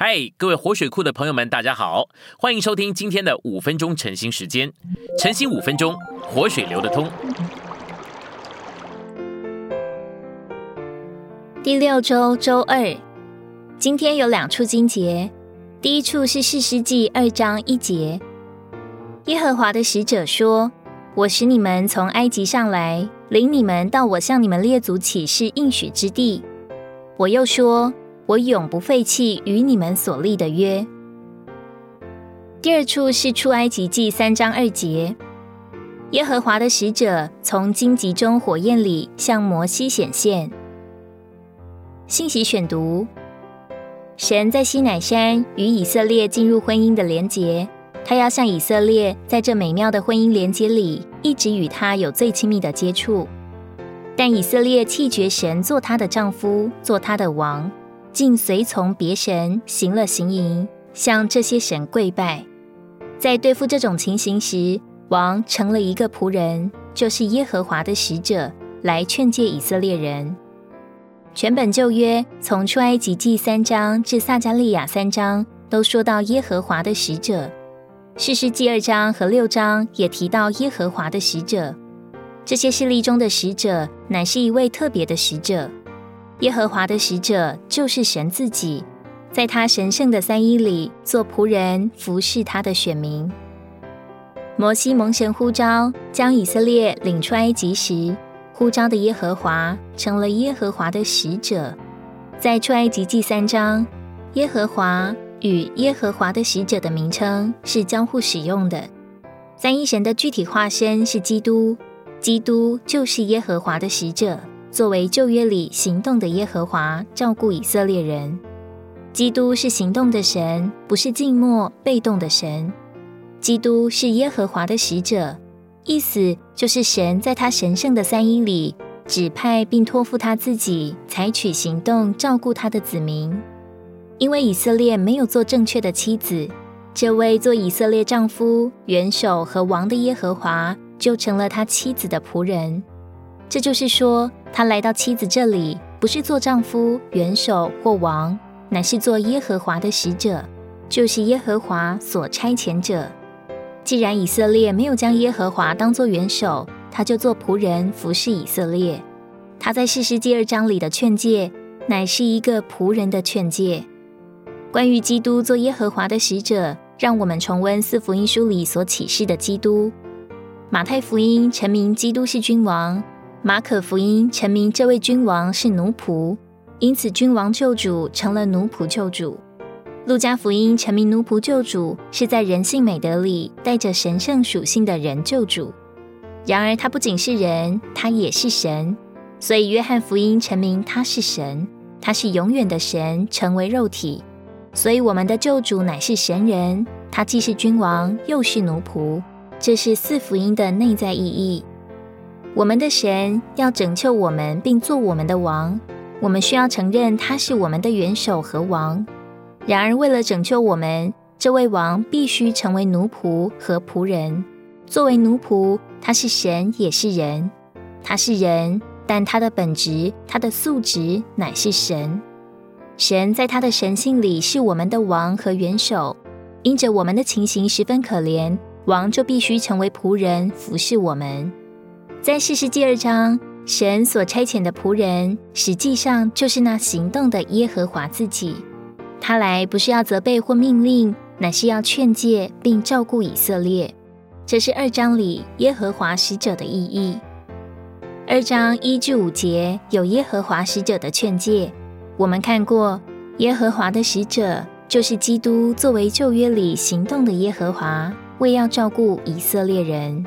嗨，各位活水库的朋友们，大家好，欢迎收听今天的五分钟晨兴时间。晨兴五分钟，活水流得通。第六周周二，今天有两处经节。第一处是四世纪二章一节，耶和华的使者说：“我使你们从埃及上来，领你们到我向你们列祖起誓应许之地。”我又说。我永不废弃与你们所立的约。第二处是出埃及记三章二节，耶和华的使者从荆棘中火焰里向摩西显现。信息选读：神在西乃山与以色列进入婚姻的连结，他要向以色列在这美妙的婚姻连结里，一直与他有最亲密的接触。但以色列弃绝神做他的丈夫，做他的王。竟随从别神行了行淫，向这些神跪拜。在对付这种情形时，王成了一个仆人，就是耶和华的使者，来劝诫以色列人。全本旧约从出埃及记三章至撒加利亚三章，都说到耶和华的使者。士师记二章和六章也提到耶和华的使者。这些事例中的使者，乃是一位特别的使者。耶和华的使者就是神自己，在他神圣的三一里做仆人，服侍他的选民。摩西蒙神呼召，将以色列领出埃及时，呼召的耶和华成了耶和华的使者。在出埃及记三章，耶和华与耶和华的使者的名称是交互使用的。三一神的具体化身是基督，基督就是耶和华的使者。作为旧约里行动的耶和华，照顾以色列人。基督是行动的神，不是静默被动的神。基督是耶和华的使者，意思就是神在他神圣的三一里指派并托付他自己，采取行动照顾他的子民。因为以色列没有做正确的妻子，这位做以色列丈夫、元首和王的耶和华，就成了他妻子的仆人。这就是说，他来到妻子这里，不是做丈夫、元首或王，乃是做耶和华的使者，就是耶和华所差遣者。既然以色列没有将耶和华当作元首，他就做仆人服侍以色列。他在士师记二章里的劝诫，乃是一个仆人的劝诫。关于基督做耶和华的使者，让我们重温四福音书里所启示的基督。马太福音成名基督是君王。马可福音陈明这位君王是奴仆，因此君王救主成了奴仆救主。路加福音陈明奴仆救主是在人性美德里带着神圣属性的人救主。然而他不仅是人，他也是神。所以约翰福音陈明他是神，他是永远的神，成为肉体。所以我们的救主乃是神人，他既是君王又是奴仆。这是四福音的内在意义。我们的神要拯救我们，并做我们的王。我们需要承认他是我们的元首和王。然而，为了拯救我们，这位王必须成为奴仆和仆人。作为奴仆，他是神也是人。他是人，但他的本质、他的素质乃是神。神在他的神性里是我们的王和元首。因着我们的情形十分可怜，王就必须成为仆人，服侍我们。在世世第二章，神所差遣的仆人，实际上就是那行动的耶和华自己。他来不是要责备或命令，乃是要劝诫并照顾以色列。这是二章里耶和华使者的意义。二章一至五节有耶和华使者的劝诫。我们看过，耶和华的使者就是基督，作为旧约里行动的耶和华，为要照顾以色列人。